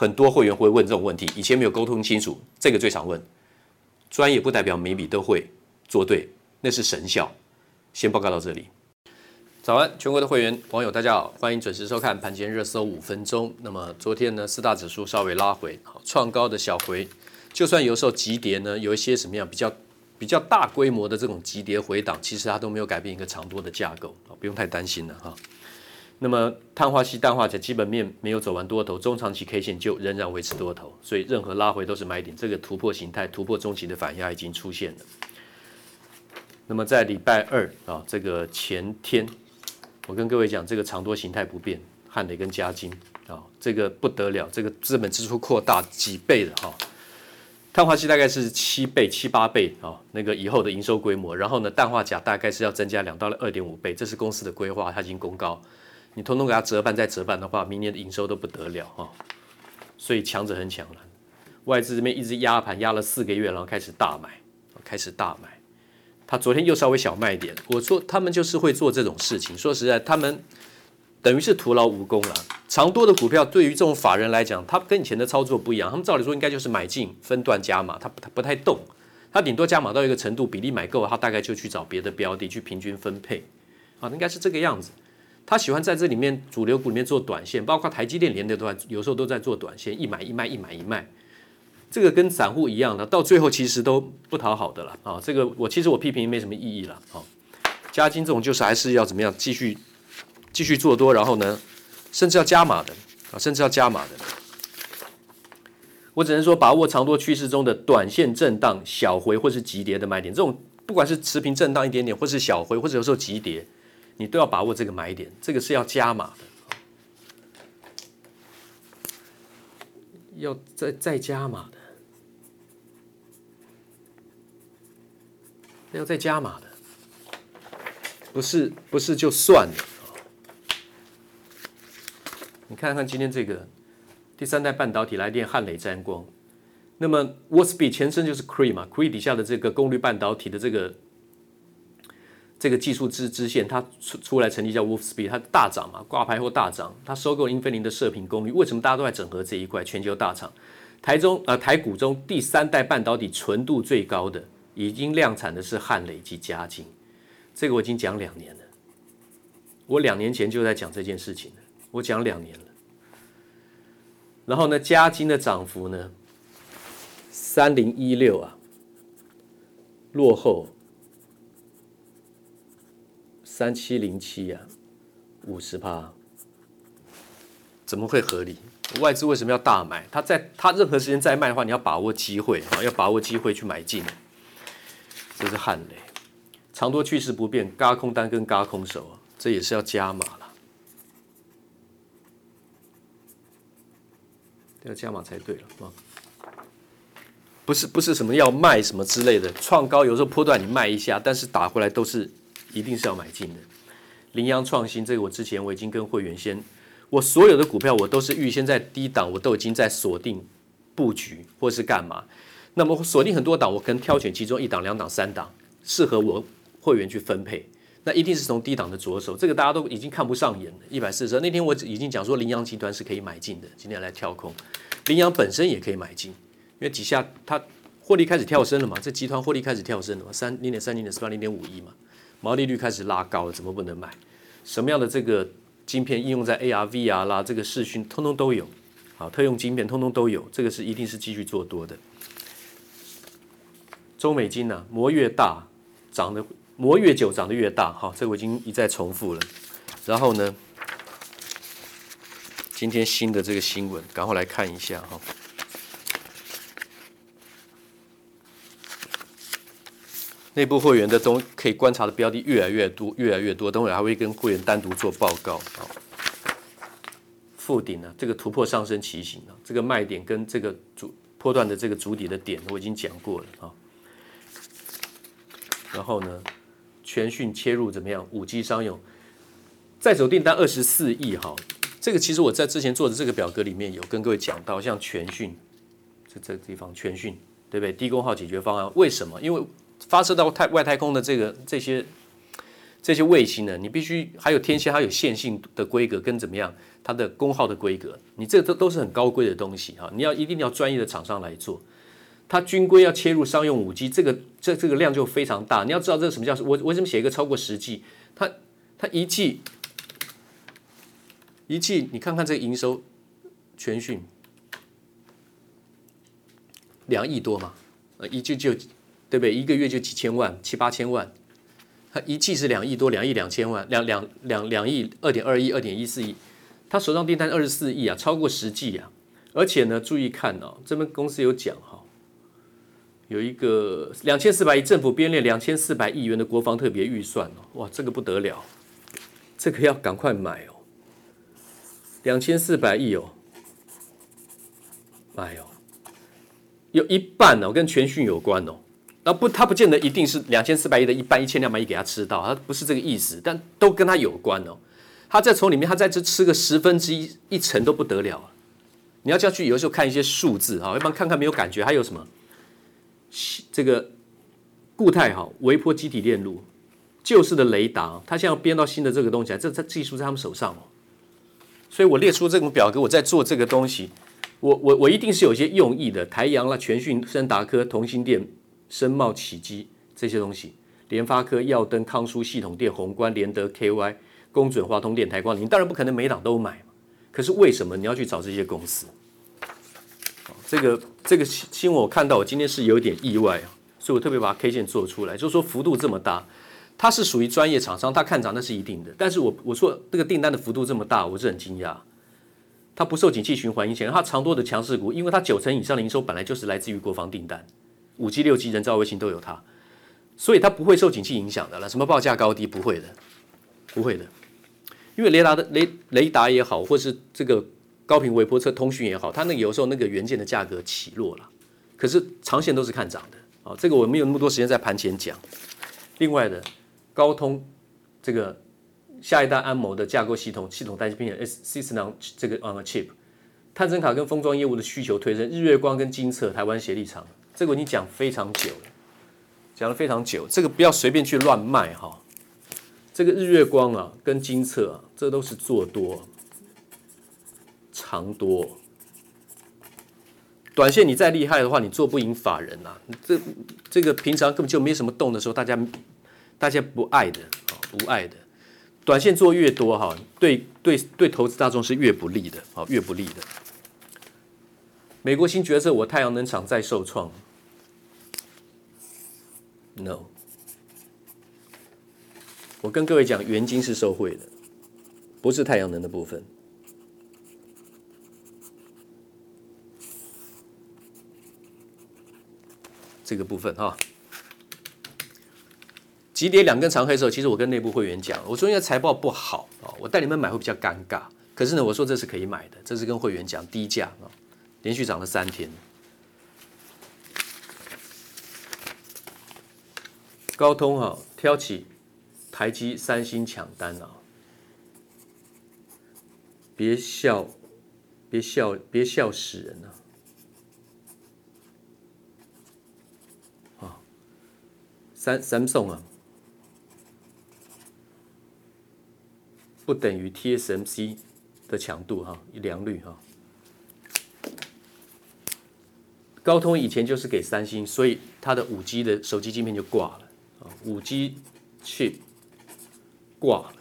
很多会员会问这种问题，以前没有沟通清楚，这个最常问。专业不代表每笔都会做对，那是神效。先报告到这里。早安，全国的会员网友大家好，欢迎准时收看盘前热搜五分钟。那么昨天呢，四大指数稍微拉回，创高的小回，就算有时候急跌呢，有一些什么样比较比较大规模的这种急跌回档，其实它都没有改变一个长多的架构，不用太担心了哈。那么碳化矽、氮化镓基本面没有走完多头，中长期 K 线就仍然维持多头，所以任何拉回都是买点。这个突破形态、突破中期的反压已经出现了。那么在礼拜二啊，这个前天，我跟各位讲，这个长多形态不变，汉磊跟嘉金啊，这个不得了，这个资本支出扩大几倍的哈。碳化矽大概是七倍、七八倍啊，那个以后的营收规模，然后呢，氮化钾大概是要增加两到二点五倍，这是公司的规划，它已经公告。你通通给它折半再折半的话，明年的营收都不得了哈，所以强者很强了。外资这边一直压盘压了四个月，然后开始大买，开始大买。他昨天又稍微小卖一点，我说他们就是会做这种事情。说实在，他们等于是徒劳无功了。长多的股票对于这种法人来讲，他跟以前的操作不一样。他们照理说应该就是买进分段加码，他不他不太动，他顶多加码到一个程度，比例买够了，他大概就去找别的标的去平均分配啊，应该是这个样子。他喜欢在这里面主流股里面做短线，包括台积电连的都，有时候都在做短线，一买一卖，一买一卖，这个跟散户一样的，到最后其实都不讨好的了啊。这个我其实我批评没什么意义了啊。嘉金这种就是还是要怎么样继续继续做多，然后呢，甚至要加码的啊，甚至要加码的。我只能说把握长多趋势中的短线震荡、小回或是急跌的买点，这种不管是持平震荡一点点，或是小回，或者有时候急跌。你都要把握这个买点，这个是要加码的，要再再加码的，要再加码的，不是不是就算了。你看看今天这个第三代半导体来电汉磊沾光，那么 Wolfspeed 前身就是 Cree 嘛，Cree 底下的这个功率半导体的这个。这个技术支支线，它出出来成立叫 Wolfspeed，它大涨嘛，挂牌后大涨。它收购英飞凌的射频功率，为什么大家都在整合这一块？全球大厂，台中呃台股中第三代半导体纯度最高的，已经量产的是汉磊及嘉晶，这个我已经讲两年了。我两年前就在讲这件事情了，我讲两年了。然后呢，嘉晶的涨幅呢，三零一六啊，落后。三七零七呀，五十趴，怎么会合理？外资为什么要大买？他在他任何时间再卖的话，你要把握机会啊，要把握机会去买进。这是汉雷，长多趋势不变，轧空单跟轧空手啊，这也是要加码了，要加码才对了啊！不是不是什么要卖什么之类的，创高有时候波段你卖一下，但是打回来都是。一定是要买进的，羚羊创新这个我之前我已经跟会员先，我所有的股票我都是预先在低档，我都已经在锁定布局或是干嘛。那么锁定很多档，我可能挑选其中一档、两档、三档，适合我会员去分配。那一定是从低档的着手，这个大家都已经看不上眼了。一百四十，那天我已经讲说羚羊集团是可以买进的，今天来跳空，羚羊本身也可以买进，因为底下它获利开始跳升了嘛，这集团获利开始跳升了嘛，三零点三、零点四八、零点五一嘛。毛利率开始拉高了，怎么不能买？什么样的这个晶片应用在 AR、VR 啦，这个视讯通通都有。好，特用晶片通通都有，这个是一定是继续做多的。中美金呢、磨越大，涨的磨越久，涨得越大。好，这我已经一再重复了。然后呢，今天新的这个新闻，赶快来看一下哈。内部会员的东可以观察的标的越来越多，越来越多。等会还会跟会员单独做报告啊。附顶呢，这个突破上升旗形啊，这个卖点跟这个主波段的这个主底的点我已经讲过了啊。然后呢，全讯切入怎么样？五 G 商用在手订单二十四亿哈，这个其实我在之前做的这个表格里面有跟各位讲到，像全讯这这个地方，全讯对不对？低功耗解决方案为什么？因为发射到太外太空的这个这些这些卫星呢，你必须还有天线，还有线性的规格跟怎么样，它的功耗的规格，你这都都是很高贵的东西哈。你要一定要专业的厂商来做，它军规要切入商用五 G，这个这这个量就非常大。你要知道这个什么叫我为什么写一个超过十 G？它它一 G 一 G，，你看看这个营收全讯两亿多嘛，呃一 G 就。对不对？一个月就几千万，七八千万，他一季是两亿多，两亿两千万，两两两两亿二点二亿，二点一四亿，他手上订单二十四亿啊，超过十季啊，而且呢，注意看哦，这边公司有讲哈，有一个两千四百亿政府编列两千四百亿元的国防特别预算哦，哇，这个不得了，这个要赶快买哦，两千四百亿哦，买哦，有一半哦跟全讯有关哦。啊不，他不见得一定是两千四百亿的一半，一千两百亿给他吃到，他不是这个意思，但都跟他有关哦。他再从里面，他在这吃个十分之一一成都不得了。你要叫去有时候看一些数字啊，一般看看没有感觉。还有什么？这个固态哈微波基体电路，旧式的雷达，他现在编到新的这个东西来，这这技术在他们手上哦。所以我列出这种表格，我在做这个东西，我我我一定是有些用意的。台阳啦、全讯、升达科、同心电。深茂、启基这些东西，联发科、耀登、康舒、系统电、宏观、联德、KY、工准、华通电、台光，你当然不可能每档都买。可是为什么你要去找这些公司？这个这个新闻我看到，我今天是有点意外啊，所以我特别把 K 线做出来，就是说幅度这么大，它是属于专业厂商，他看涨那是一定的。但是我我说这个订单的幅度这么大，我是很惊讶。它不受景气循环影响，它长多的强势股，因为它九成以上的营收本来就是来自于国防订单。五 G、六 G 人造卫星都有它，所以它不会受景气影响的了。什么报价高低不会的，不会的，因为雷达的雷雷达也好，或是这个高频微波车通讯也好，它那个有时候那个元件的价格起落了，可是长线都是看涨的啊。这个我没有那么多时间在盘前讲。另外的高通这个下一代安谋的架构系统系统代芯片 S System 这个呃 chip，探针卡跟封装业务的需求推升，日月光跟金策台湾协力厂。这个你讲非常久了，讲了非常久，这个不要随便去乱卖哈，这个日月光啊，跟金策啊，这都是做多，长多。短线你再厉害的话，你做不赢法人啊。这这个平常根本就没什么动的时候，大家大家不爱的啊，不爱的。短线做越多哈，对对对，投资大众是越不利的啊，越不利的。美国新角色，我太阳能厂再受创。No，我跟各位讲，元晶是受贿的，不是太阳能的部分。这个部分哈，急跌两根长黑的时候，其实我跟内部会员讲，我说因为财报不好啊，我带你们买会比较尴尬。可是呢，我说这是可以买的，这是跟会员讲低价啊，连续涨了三天。高通哈挑起台积、三星抢单啊！别笑，别笑，别笑死人了啊！三 Samsung 啊，不等于 TSMC 的强度哈，良率哈。高通以前就是给三星，所以它的五 G 的手机晶片就挂了。五 G 却挂了，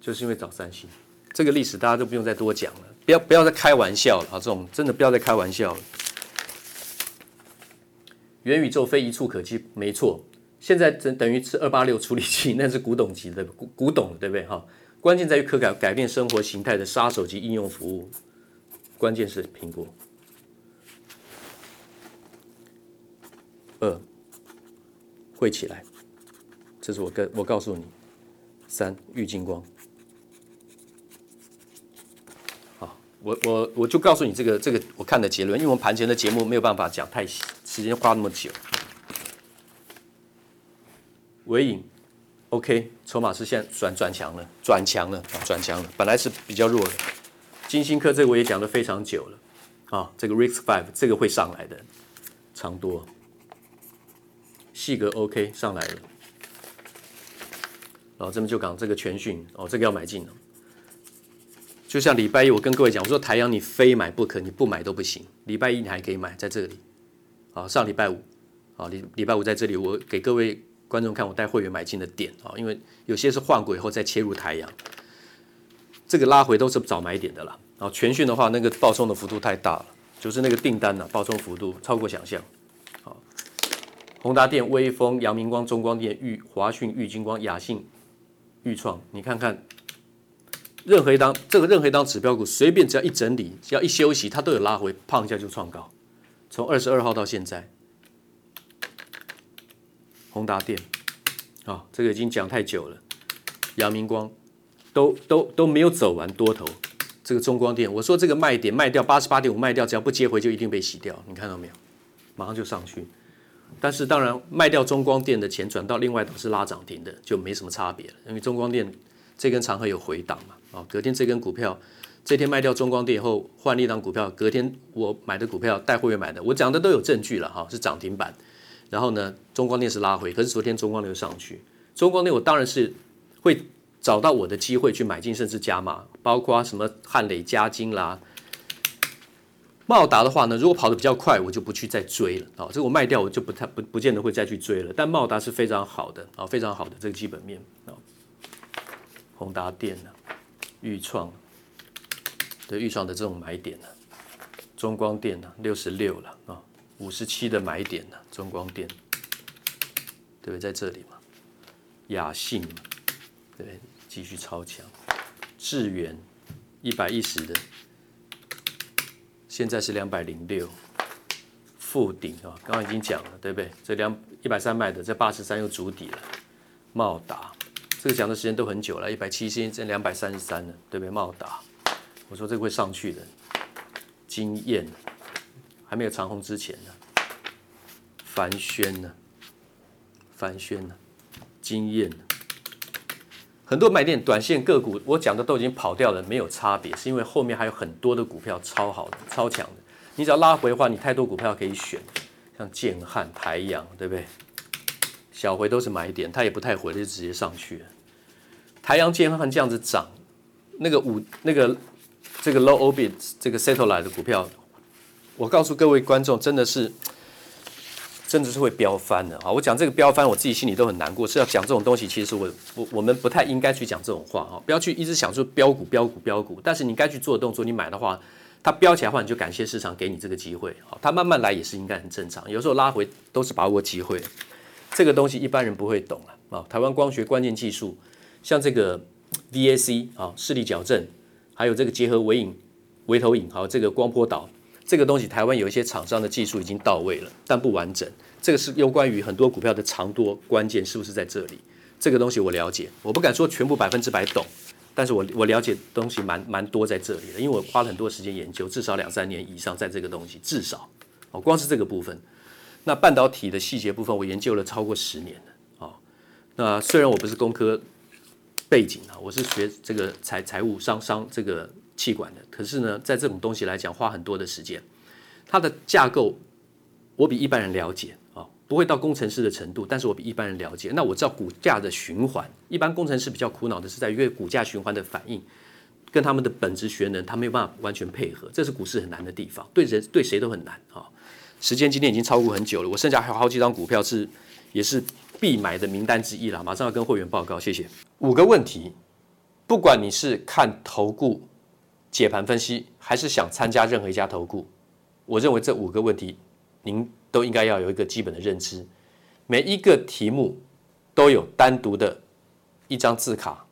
就是因为找三星，这个历史大家都不用再多讲了，不要不要再开玩笑了啊！这种真的不要再开玩笑了。元宇宙非一触可及，没错，现在等等于是二八六处理器，那是古董级的古古董，对不对哈？关键在于可改改变生活形态的杀手级应用服务，关键是苹果二。会起来，这是我跟我告诉你。三玉金光，好，我我我就告诉你这个这个我看的结论，因为我们盘前的节目没有办法讲太，时间花那么久。尾影，OK，筹码是现在转转强了，转强了，转强了，本来是比较弱的。金星科这个我也讲了非常久了，啊，这个 RISC-V 这个会上来的，长多。细格 OK 上来了，然后这边就讲这个全讯哦，这个要买进了。就像礼拜一我跟各位讲，我说台阳你非买不可，你不买都不行。礼拜一你还可以买在这里，啊，上礼拜五，啊，礼礼拜五在这里，我给各位观众看我带会员买进的点啊，因为有些是换过以后再切入台阳，这个拉回都是早买点的啦。然后全讯的话，那个暴冲的幅度太大了，就是那个订单呢，暴冲幅度超过想象。宏达电、威锋、阳明光、中光电、裕华讯、玉金光、亚信、裕创，你看看，任何一档这个任何一档指标股，随便只要一整理，只要一休息，它都有拉回，胖一下就创高。从二十二号到现在，宏达电，啊、哦，这个已经讲太久了。阳明光都都都没有走完多头，这个中光电，我说这个卖点卖掉八十八点五卖掉，只要不接回就一定被洗掉，你看到没有？马上就上去。但是当然，卖掉中光电的钱转到另外一档是拉涨停的，就没什么差别了。因为中光电这根长黑有回档嘛，啊，隔天这根股票，这天卖掉中光电以后换一档股票，隔天我买的股票带会员买的，我讲的都有证据了哈，是涨停板。然后呢，中光电是拉回，可是昨天中光电又上去，中光电我当然是会找到我的机会去买进，甚至加码，包括什么汉磊、加金啦。茂达的话呢，如果跑得比较快，我就不去再追了啊。这个我卖掉，我就不太不不见得会再去追了。但茂达是非常好的啊，非常好的这个基本面啊。宏达电呢，裕创对裕创的这种买点呢，中光电呢六十六了啊，五十七的买点呢，中光电对不对？在这里嘛，雅信，对，继续超强，智源一百一十的。现在是两百零六，附顶啊，刚刚已经讲了，对不对？这两一百三卖的，这八十三又足底了。茂达，这个讲的时间都很久了，一百七，现在两百三十三了，对不对？茂达，我说这个会上去的。经验，还没有长虹之前呢。凡轩呢？凡轩呢？晶焱。很多买点短线个股，我讲的都已经跑掉了，没有差别，是因为后面还有很多的股票超好的、超强的。你只要拉回的话，你太多股票可以选，像建汉、台阳，对不对？小回都是买点，它也不太回，就直接上去了。台阳建汉这样子涨，那个五那个这个 low orbit 这个 satellite 的股票，我告诉各位观众，真的是真的是会飙翻的啊！我讲这个飙翻，我自己心里都很难过。是要讲这种东西，其实我我我们不太应该去讲这种话啊！不要去一直想说飙股飙股飙股，但是你该去做的动作，你买的话，它飙起来的话，你就感谢市场给你这个机会。好，它慢慢来也是应该很正常。有时候拉回都是把握机会，这个东西一般人不会懂了啊！台湾光学关键技术。像这个 VAC 啊，视力矫正，还有这个结合微影、微投影，还有这个光波导，这个东西台湾有一些厂商的技术已经到位了，但不完整。这个是有关于很多股票的长多关键，是不是在这里？这个东西我了解，我不敢说全部百分之百懂，但是我我了解东西蛮蛮多在这里的，因为我花了很多时间研究，至少两三年以上在这个东西，至少哦，光是这个部分。那半导体的细节部分，我研究了超过十年了啊。那虽然我不是工科。背景啊，我是学这个财财务商商这个气管的，可是呢，在这种东西来讲，花很多的时间。它的架构我比一般人了解啊，不会到工程师的程度，但是我比一般人了解。那我知道股价的循环，一般工程师比较苦恼的是在于股价循环的反应，跟他们的本职学能，他没有办法完全配合，这是股市很难的地方，对人对谁都很难啊。时间今天已经超过很久了，我剩下还有好几张股票是也是。必买的名单之一了，马上要跟会员报告，谢谢。五个问题，不管你是看投顾解盘分析，还是想参加任何一家投顾，我认为这五个问题您都应该要有一个基本的认知。每一个题目都有单独的一张字卡，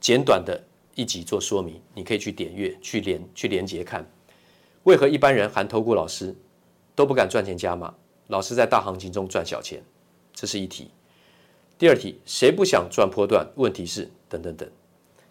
简短的一集做说明，你可以去点阅、去连、去连接看。为何一般人含投顾老师都不敢赚钱加码？老师在大行情中赚小钱。这是一题，第二题，谁不想赚波段？问题是等等等。